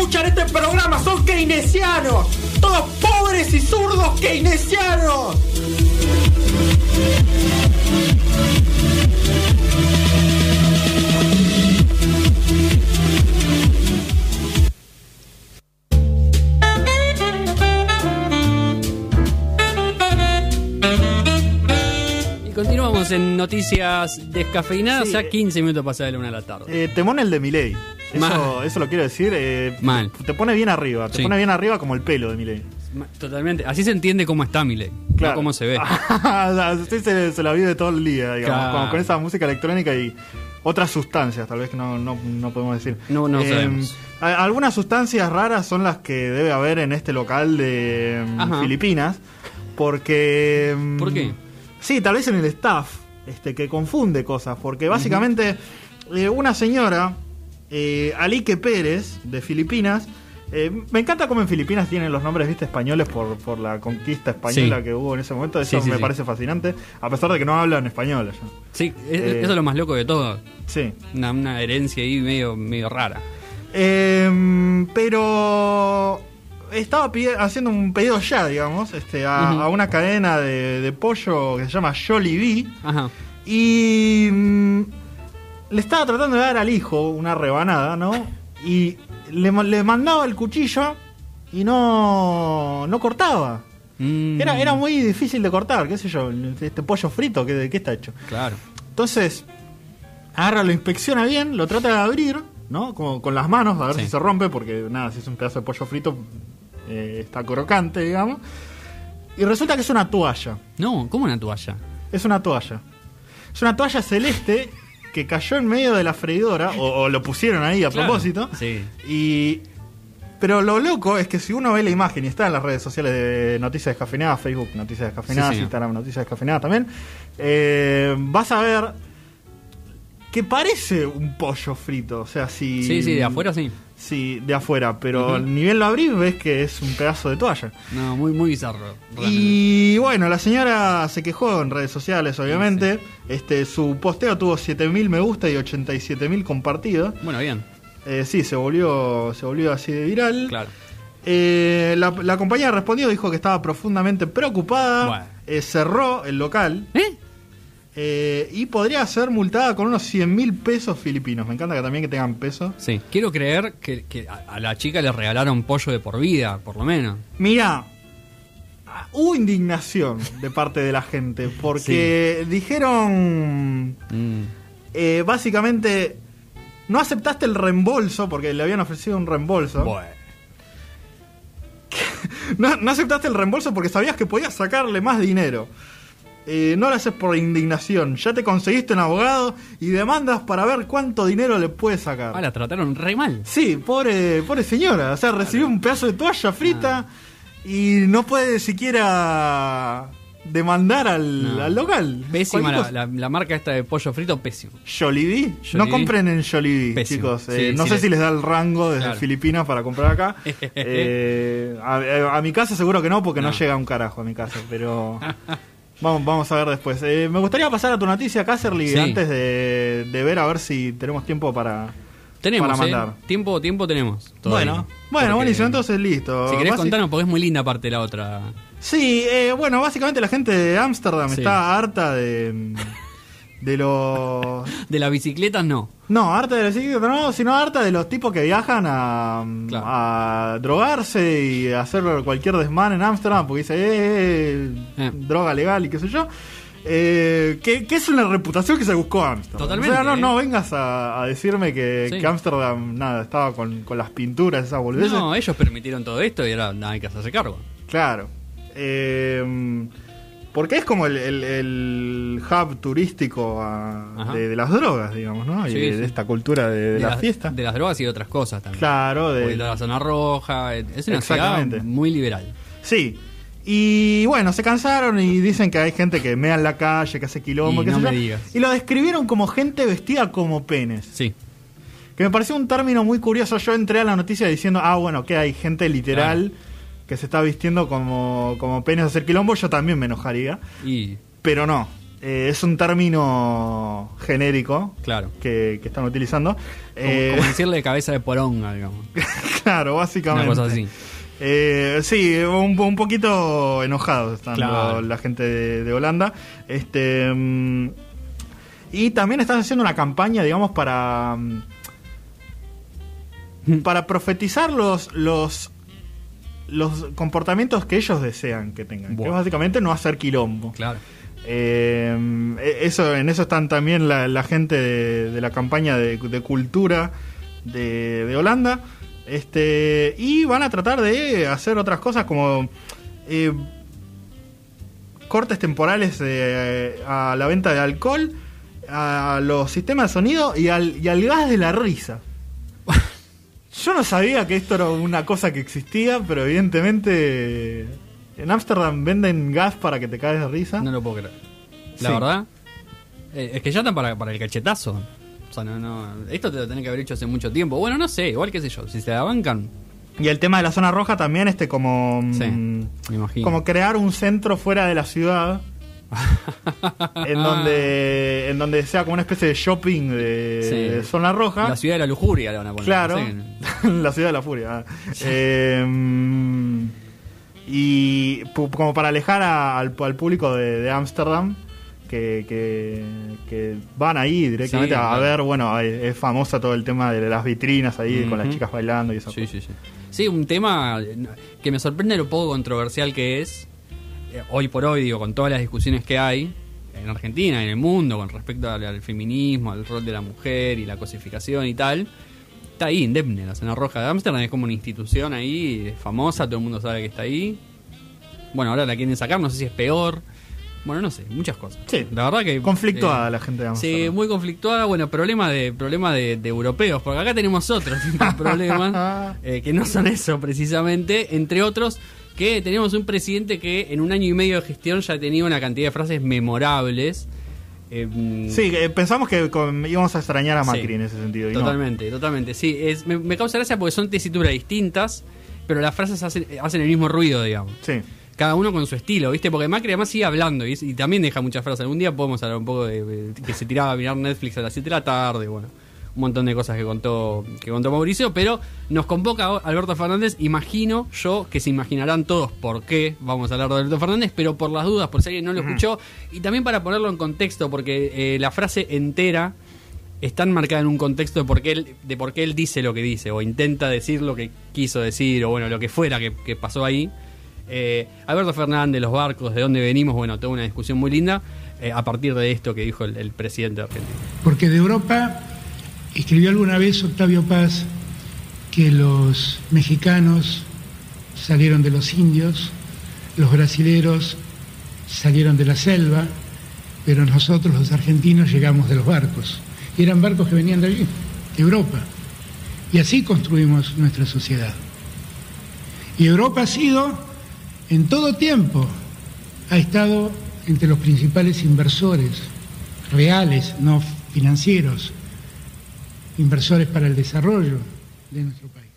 escuchan este programa son keynesianos. Todos pobres y zurdos keynesianos. En noticias descafeinadas, Sí. ya 15 minutos pasadas de la una de la tarde. Eh, temón el de Milei. Mal. Eso, eso lo quiero decir. eh, Mal. Te pone bien arriba. Te Sí. pone bien arriba como el pelo de Milei. Ma- Totalmente. Así se entiende cómo está Miley, no cómo se ve. Usted se, se la vive todo el día, digamos. Claro. como con esa música electrónica y otras sustancias, tal vez que no, no, no podemos decir. No- no Eh, sabemos. Algunas sustancias raras son las que debe haber en este local de Ajá. Filipinas. Porque. mm, ¿Por qué? Sí, tal vez en el staff, este, que confunde cosas. Porque básicamente, eh, una señora, eh, Alique Pérez, de Filipinas. eh, me encanta cómo en Filipinas tienen los nombres, viste, españoles por, por la conquista española Sí. que hubo en ese momento. Eso Sí, sí, me parece fascinante, a pesar de que no hablan español allá. Sí, es- Eh. eso es lo más loco de todo. Sí. Una, una herencia ahí medio, medio rara. Eh, pero estaba haciendo un pedido ya, digamos, este, a, una cadena de, de pollo que se llama Jollibee. Ajá. Y mm, le estaba tratando de dar al hijo una rebanada, ¿no? Y le, ma- le mandaba el cuchillo y no, no cortaba. Mm, Era, era muy difícil de cortar, qué sé yo, este pollo frito, ¿qué, ¿de qué está hecho? Claro. Entonces, agarra, lo inspecciona bien, lo trata de abrir, ¿no? Como con las manos, a ver Sí. si se rompe, porque nada, si es un pedazo de pollo frito, eh, está crocante, digamos. Y resulta que es una toalla. No, ¿cómo una toalla? Es una toalla. Es una toalla celeste que cayó en medio de la freidora, o, o lo pusieron ahí a Claro. propósito. Sí. Y. Pero lo loco es que si uno ve la imagen y está en las redes sociales de Noticias Descafeinadas, Facebook Noticias Descafeinadas, Sí. Instagram Noticias Descafeinadas también, eh, vas a ver que parece un pollo frito. O sea, si. Sí, sí, de afuera sí. Sí, de afuera, pero Ujú. ni bien lo abrís ves que es un pedazo de toalla. No, muy, muy bizarro. realmente. Y bueno, la señora se quejó en redes sociales, obviamente. Este, su posteo tuvo 7000 me gusta y 87000 compartidos. Bueno, bien. Eh, sí, se volvió, se volvió así de viral. Claro. Eh, la, la compañía respondió, dijo que estaba profundamente preocupada. Bueno. eh, cerró el local ¿Eh? Eh, y podría ser multada con unos 100 mil pesos filipinos. Me encanta que también que tengan pesos. Sí. Quiero creer que, que a, la chica le regalaron pollo de por vida, por lo menos. Mira, hubo indignación de parte de la gente porque dijeron Mm. eh, básicamente no aceptaste el reembolso porque le habían ofrecido un reembolso. Bueno. No, no aceptaste el reembolso porque sabías que podías sacarle más dinero. Eh, no lo haces por indignación. Ya te conseguiste un abogado y demandas para ver cuánto dinero le puedes sacar. Ah, la trataron re mal. Sí, pobre, pobre señora. O sea, recibió un pedazo de toalla frita y no puede siquiera demandar al, No. al local. Pésima la, cosa. la- la marca esta de pollo frito, pésimo. Jollibee. No compren en Jollibee, chicos. Eh, Sí, no sí sé les- si les da el rango desde Claro. Filipinas para comprar acá. Eh, a, a mi casa seguro que no, porque no. No. llega un carajo a mi casa, pero vamos, vamos a ver después. Eh, me gustaría pasar a tu noticia, Casterly, Sí. antes de, de ver a ver si tenemos tiempo para... Tenemos, Para ¿eh? mandar. Tiempo, tiempo tenemos. todavía. Bueno, bueno, Porque- buenísimo, entonces listo. Si querés Basi- contarnos, porque es muy linda aparte de la otra. Sí, eh, bueno, básicamente la gente de Ámsterdam Sí. está harta de, de los... De las bicicletas, no. No, harta de los bicicletas no, sino harta de los tipos que viajan a, Claro. a drogarse y a hacer cualquier desmán en Ámsterdam porque dice, eh, Eh. droga legal y qué sé yo. Eh, que, que es una reputación que se buscó Ámsterdam. Totalmente, O sea, no, eh. no vengas a, a decirme que, Sí. que nada, estaba con, con las pinturas, esas boludeces. No, ellos permitieron todo esto y ahora nada hay que hacerse cargo. Claro. Eh, porque es como el, el- el hub turístico a- Ajá. de, de las drogas, digamos, ¿no? Y de, sí. de esta cultura de, de la las- fiesta. De las drogas y de otras cosas también. Claro, de, la zona roja. Es una ciudad Exactamente. muy liberal. Sí. Y bueno, se cansaron y dicen que hay gente que mea en la calle, que hace quilombo, Y qué no me digas. Y lo describieron como gente vestida como penes. Sí. Que me pareció un término muy curioso. Yo entré a la noticia diciendo, ah, bueno, que hay gente literal que se está vistiendo como, como penes a hacer quilombo. Yo también me enojaría. Y. Pero no. eh, es un término genérico Claro. que, que están utilizando. Como, Eh, como decirle cabeza de poronga, digamos. claro, Una básicamente. cosa así. Eh, sí, un, un poquito enojados están Claro. lo- la gente de, de Holanda. Este mm, y también están haciendo una campaña, digamos, para mm, para profetizar los los los comportamientos que ellos desean que tengan, que Buah. es básicamente no hacer quilombo. Claro. Eh, eso, en eso están también la, la gente de, de la campaña de, de cultura de, de Holanda. Este, y van a tratar de hacer otras cosas como eh, cortes temporales eh, a la venta de alcohol, a los sistemas de sonido y al, y al gas de la risa. Yo no sabía que esto era una cosa que existía, pero evidentemente en Ámsterdam venden gas para que te caes de risa. No lo puedo creer. La Sí. verdad. eh, es que ya están para, para el cachetazo. O sea, no, no. Esto te lo tenés que haber hecho hace mucho tiempo. Bueno, no sé, igual qué sé yo. Si se la bancan, Y el tema de la zona roja también, este como sí, mm, me imagino. como crear un centro fuera de la ciudad en donde en donde sea como una especie de shopping de, Sí. de zona roja. La ciudad de la lujuria le van a poner. claro, la ciudad de la furia. ah. Eh, mm, y como para alejar a- al, al público de Ámsterdam. Que, que, que van ahí directamente a claro. ver, bueno, es, famosa todo el tema de las vitrinas ahí con las chicas bailando y eso. Sí, sí, sí. Sí, un tema eh, que me sorprende lo poco controversial que es. Eh, hoy por hoy, digo, con todas las discusiones que hay en Argentina, en el mundo, con respecto al, al feminismo, al rol de la mujer y la cosificación y tal. Está ahí, indemne, la zona roja de Ámsterdam es como una institución ahí, famosa, todo el mundo sabe que está ahí. Bueno, ahora la quieren sacar, no sé si es peor. Bueno, no sé, muchas cosas. Sí. la verdad que. Conflictuada eh, la gente de Sí, Ámsterdam. muy conflictuada. Bueno, problema de problema de, de europeos, porque acá tenemos otro tipo de problemas eh, que no son eso precisamente, entre otros que tenemos un presidente que en un año y medio de gestión ya tenido una cantidad de frases memorables. eh, Sí, eh, pensamos que con- íbamos a extrañar a Macri Sí. en ese sentido. y no. Totalmente, totalmente. Sí, es, me, me causa gracia porque son tesituras distintas, pero las frases hacen, hacen el mismo ruido, digamos. Sí. Cada uno con su estilo, ¿viste? Porque Macri además sigue hablando y, y también deja muchas frases. Algún día podemos hablar un poco de, de que se tiraba a mirar Netflix a las 7 de la tarde, bueno, un montón de cosas que contó, que contó Mauricio, pero nos convoca Alberto Fernández, imagino yo que se imaginarán todos por qué vamos a hablar de Alberto Fernández, pero por las dudas, por si alguien no lo escuchó, y también para ponerlo en contexto, porque eh, la frase entera está enmarcada en un contexto de por, qué él, de por qué él dice lo que dice, o intenta decir lo que quiso decir, o bueno, lo que fuera que, que pasó ahí. Eh, Alberto Fernández, los barcos, de dónde venimos, bueno, toda una discusión muy linda eh, a partir de esto que dijo el, el presidente de Argentina. Porque de Europa escribió alguna vez Octavio Paz que los mexicanos salieron de los indios, los brasileros salieron de la selva, pero nosotros los argentinos llegamos de los barcos. Y eran barcos que venían de allí, de Europa. Y así construimos nuestra sociedad. Y Europa ha sido, en todo tiempo, ha estado entre los principales inversores reales, no financieros, inversores para el desarrollo de nuestro país.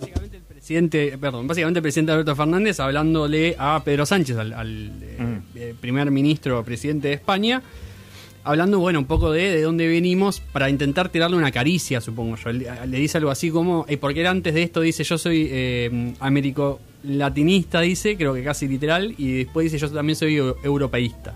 Básicamente el presidente, perdón, básicamente el presidente Alberto Fernández hablándole a Pedro Sánchez, al, al, eh, eh, primer ministro, presidente de España, hablando, bueno, un poco de, de dónde venimos para intentar tirarle una caricia, supongo yo. Le, le dice algo así como, eh, porque él antes de esto dice, yo soy eh, américo latinista, dice, creo que casi literal, y después dice, yo también soy eu- europeísta,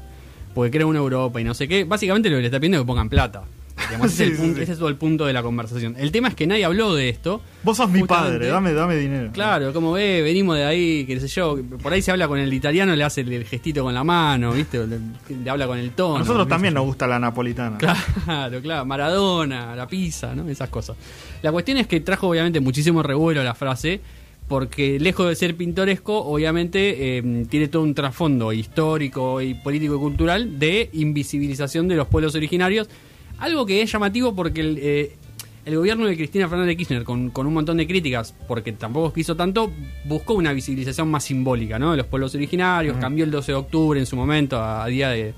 porque creo en Europa y no sé qué. Básicamente lo que le está pidiendo es que pongan plata. Digamos, ese, es el punto- sí. ese es todo el punto de la conversación. El tema es que nadie habló de esto. Vos sos mi padre, dame, dame dinero. Claro, como ve, venimos de ahí, qué sé yo, por ahí se habla con el italiano, le hace el, el gestito con la mano, ¿viste? Le, le habla con el tono. A nosotros también nos gusta la napolitana. Claro, claro, Maradona, la pizza, ¿no? Esas cosas. La cuestión es que trajo obviamente muchísimo revuelo la frase, porque lejos de ser pintoresco, obviamente eh, tiene todo un trasfondo histórico y político y cultural de invisibilización de los pueblos originarios, algo que es llamativo porque el, eh, el gobierno de Cristina Fernández de Kirchner, con, con un montón de críticas, porque tampoco quiso tanto, buscó una visibilización más simbólica, ¿no? De los pueblos originarios, cambió el 12 de octubre en su momento a, a día de,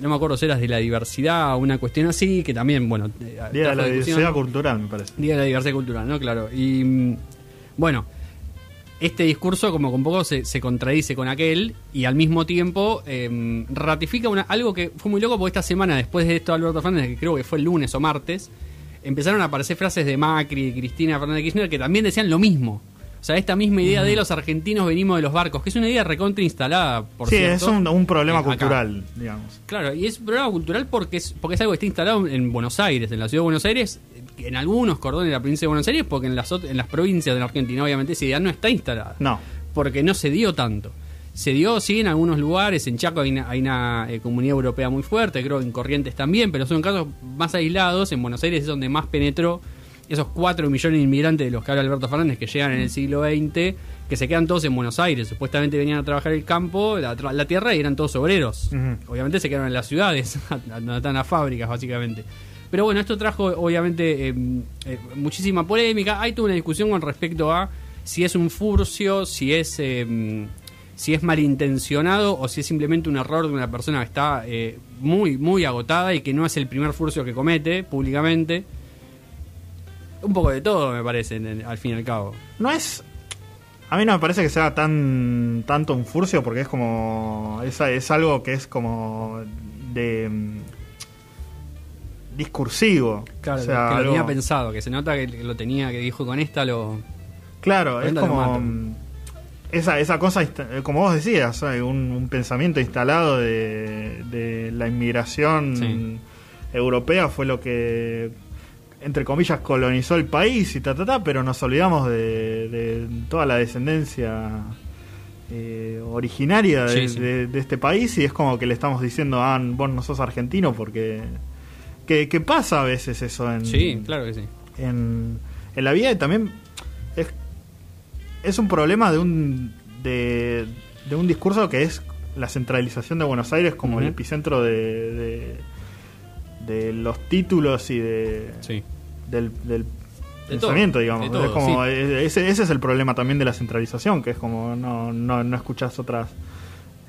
no me acuerdo si era de la diversidad o una cuestión así, que también, bueno, eh, Día de la diversidad cultural, me parece. Día de la diversidad cultural, ¿no? Claro. Y mm, bueno, este discurso como un poco se, se contradice con aquel y al mismo tiempo eh, ratifica una, algo que fue muy loco porque esta semana, después de esto, Alberto Fernández, que creo que fue el lunes o martes, empezaron a aparecer frases de Macri y Cristina Fernández de Kirchner que también decían lo mismo. O sea, esta misma idea de los argentinos venimos de los barcos, que es una idea recontra instalada, por sí, cierto. es un, un problema eh, acá. cultural, digamos. Claro, y es un problema cultural porque es, porque es algo que está instalado en Buenos Aires, en la ciudad de Buenos Aires, en algunos cordones de la provincia de Buenos Aires, porque en las, en las provincias de la Argentina, obviamente, esa idea no está instalada. No. Porque no se dio tanto. Se dio, sí, en algunos lugares, en Chaco hay una, hay una, eh, comunidad europea muy fuerte, creo que en Corrientes también, pero son casos más aislados. En Buenos Aires es donde más penetró esos 4 millones de inmigrantes de los que habla Alberto Fernández que llegan en el siglo XX, que se quedan todos en Buenos Aires. Supuestamente venían a trabajar el campo, la, tierra y eran todos obreros. Obviamente se quedaron en las ciudades, donde están las fábricas, básicamente. Pero bueno, esto trajo obviamente eh, eh, muchísima polémica. Hay toda una discusión con respecto a si es un furcio, si es eh, si es malintencionado o si es simplemente un error de una persona que está eh, muy muy agotada y que no es el primer furcio que comete públicamente. Un poco de todo, me parece, en- en- al fin y al cabo. No es. A mí no me parece que sea tan tanto un furcio porque es como. Es, es algo que es como. de. mm, discursivo. Claro, O sea, que lo algo- tenía pensado, que se nota que lo tenía, que dijo con esta lo... Claro, es lo como. mm, Esa, esa cosa, eh, como vos decías, un, un pensamiento instalado de, de la inmigración Sí. europea fue lo que, entre comillas, colonizó el país y ta, ta, ta, pero nos olvidamos de, de toda la descendencia eh, originaria de, Sí, sí. de- de este país y es como que le estamos diciendo, ah, vos no sos argentino porque... Que, que pasa a veces eso en, Sí, claro que sí. en, en la vida y también es, es un problema de un de, de un discurso que es la centralización de Buenos Aires como el epicentro de, de, los títulos y de Sí. del, del De pensamiento, todo, digamos. todo, es como, sí. e- ese, ese es el problema también de la centralización, que es como no, no, no escuchas otras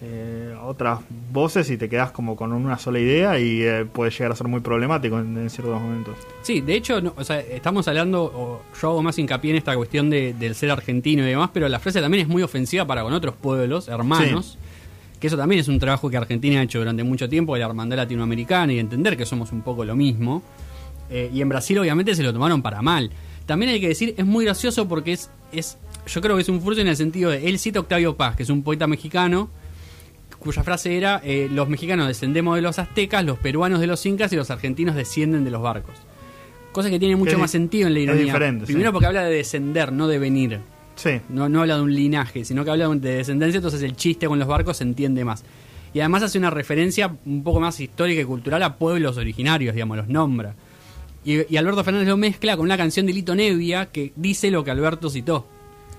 eh, otras voces y te quedas como con una sola idea y eh, puede llegar a ser muy problemático en, en ciertos momentos. Sí, de hecho, no, o sea, estamos hablando, o yo hago más hincapié en esta cuestión de, del ser argentino y demás, pero la frase también es muy ofensiva para con otros pueblos, hermanos, que eso también es un trabajo que Argentina ha hecho durante mucho tiempo, de la hermandad latinoamericana y entender que somos un poco lo mismo. Eh, y en Brasil obviamente se lo tomaron para mal. También hay que decir, es muy gracioso porque es, es yo creo que es un furcio en el sentido de, él cita Octavio Paz, que es un poeta mexicano, cuya frase era, eh, los mexicanos descendemos de los aztecas, los peruanos de los incas y los argentinos descienden de los barcos. Cosa que tiene mucho más sentido en la ironía. Primero sí. porque habla de descender, no de venir. Sí, No, no habla de un linaje, sino que habla de descendencia, entonces el chiste con los barcos se entiende más. Y además hace una referencia un poco más histórica y cultural a pueblos originarios, digamos, los nombra. Y, y Alberto Fernández lo mezcla con una canción de Lito Nevia que dice lo que Alberto citó.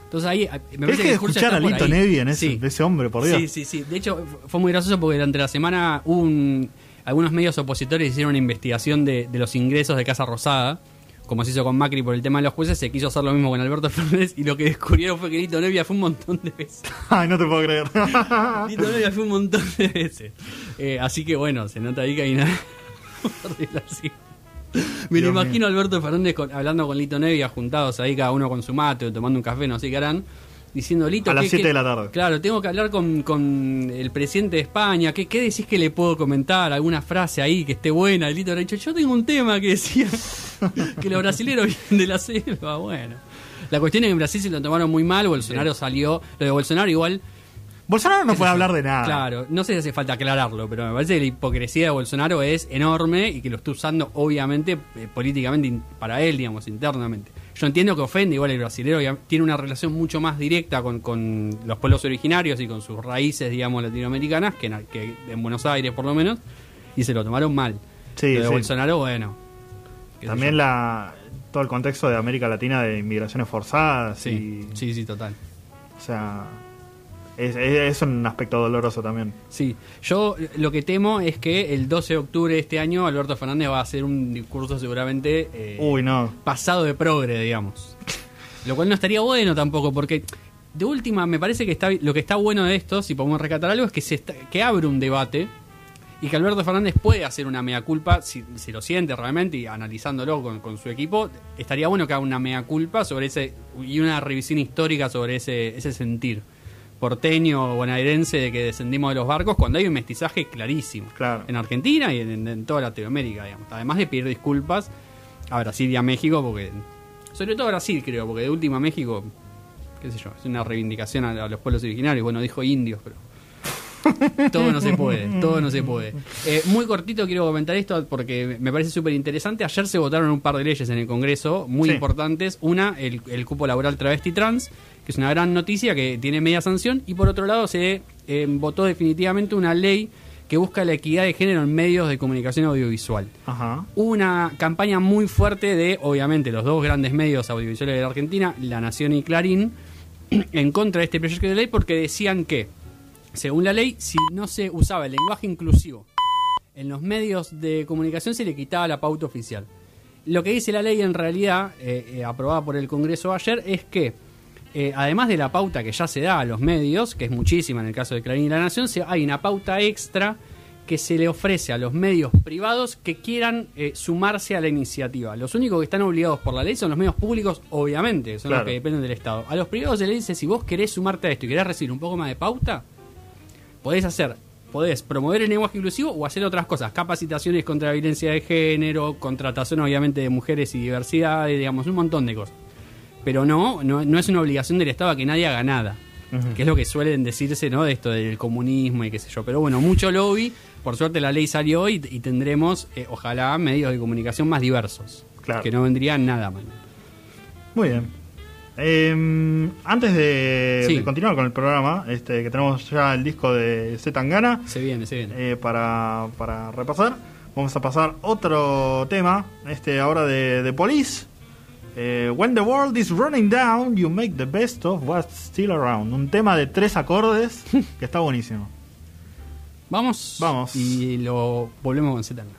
Entonces ahí me parece que escuchar a Lito. Nevia en ese, Sí. ese hombre, por Dios. Sí, sí, sí. De hecho, fu- fue muy gracioso porque durante la semana un- algunos medios opositores hicieron una investigación de, de los ingresos de Casa Rosada, como se hizo con Macri por el tema de los jueces, se quiso hacer lo mismo con Alberto Fernández y lo que descubrieron fue que Lito Nevia fue un montón de veces. Ay, no te puedo creer. Lito Nevia fue un montón de veces. Eh, así que bueno, se nota ahí que hay una... Me lo imagino a Alberto Fernández con- hablando con Lito Nevia, juntados ahí cada uno con su mate o tomando un café, no sé qué harán, diciendo Lito... A las ¿qué- 7 qué- de la tarde. Claro, tengo que hablar con, con el presidente de España. ¿Qué, ¿Qué decís que le puedo comentar? ¿Alguna frase ahí que esté buena? El Lito habrá dicho, yo tengo un tema que decía que los brasileños vienen de la selva. Bueno, la cuestión es que en Brasil se lo tomaron muy mal. Bolsonaro salió. Lo de Bolsonaro igual Bolsonaro no puede hablar de nada. Claro, no sé si hace falta aclararlo, pero me parece que la hipocresía de Bolsonaro es enorme y que lo está usando, obviamente, eh, políticamente para él, digamos, internamente. Yo entiendo que ofende, igual el brasilero tiene una relación mucho más directa con, con los pueblos originarios y con sus raíces, digamos, latinoamericanas, que en, que en Buenos Aires por lo menos, y se lo tomaron mal. Sí, Lo de sí. Bolsonaro, bueno. También la todo el contexto de América Latina de inmigraciones forzadas Sí, y sí, sí, total. o sea es, es- es un aspecto doloroso también. Sí, yo lo que temo es que el 12 de octubre de este año Alberto Fernández va a hacer un discurso seguramente eh, Uy, no. pasado de progre, digamos. Lo cual no estaría bueno tampoco, porque de última me parece que está lo que está bueno de esto, si podemos rescatar algo, es que se está- que abre un debate y que Alberto Fernández puede hacer una mea culpa, si, si lo siente realmente y analizándolo con, con su equipo, estaría bueno que haga una mea culpa sobre ese y una revisión histórica sobre ese, ese sentir porteño o bonaerense de que descendimos de los barcos cuando hay un mestizaje clarísimo Claro. en Argentina y en, en toda Latinoamérica, digamos. Además de pedir disculpas a Brasil y a México, porque sobre todo a Brasil creo, porque de última México, qué sé yo, es una reivindicación a, a los pueblos originarios. Bueno, dijo indios, pero todo no se puede, todo no se puede. Eh, muy cortito quiero comentar esto porque me parece súper interesante. Ayer se votaron un par de leyes en el Congreso muy Sí. importantes. Una, el, el cupo laboral travesti trans, que es una gran noticia que tiene media sanción. Y por otro lado, se eh, votó definitivamente una ley que busca la equidad de género en medios de comunicación audiovisual. Ajá. Hubo una campaña muy fuerte de, obviamente, los dos grandes medios audiovisuales de la Argentina, La Nación y Clarín, en contra de este proyecto de ley porque decían que, según la ley, si no se usaba el lenguaje inclusivo en los medios de comunicación se le quitaba la pauta oficial. Lo que dice la ley en realidad, eh, eh, aprobada por el Congreso ayer, es que eh, además de la pauta que ya se da a los medios, que es muchísima en el caso de Clarín y La Nación, se- hay una pauta extra que se le ofrece a los medios privados que quieran eh, sumarse a la iniciativa. Los únicos que están obligados por la ley son los medios públicos, obviamente, son Claro. los que dependen del Estado. A los privados se les dice, si vos querés sumarte a esto y querés recibir un poco más de pauta, podés hacer, podés promover el lenguaje inclusivo o hacer otras cosas, capacitaciones contra la violencia de género, contratación obviamente de mujeres y diversidad, digamos, un montón de cosas. Pero no, no, no es una obligación del Estado a que nadie haga nada. Que es lo que suelen decirse, ¿no? De esto del comunismo y qué sé yo. Pero bueno, mucho lobby. Por suerte la ley salió y, y tendremos, eh, ojalá, medios de comunicación más diversos. Claro. Que no vendrían nada mal. Muy bien. Eh, antes de, Sí. de continuar con el programa, este, que tenemos ya el disco de Z Tangana Se viene, se viene. eh, para, para repasar, vamos a pasar otro tema, este ahora de, de Police. Eh, When the world is running down, you make the best of what's still around. Un tema de tres acordes que está buenísimo. Vamos. Vamos. Y lo volvemos con Zetanga.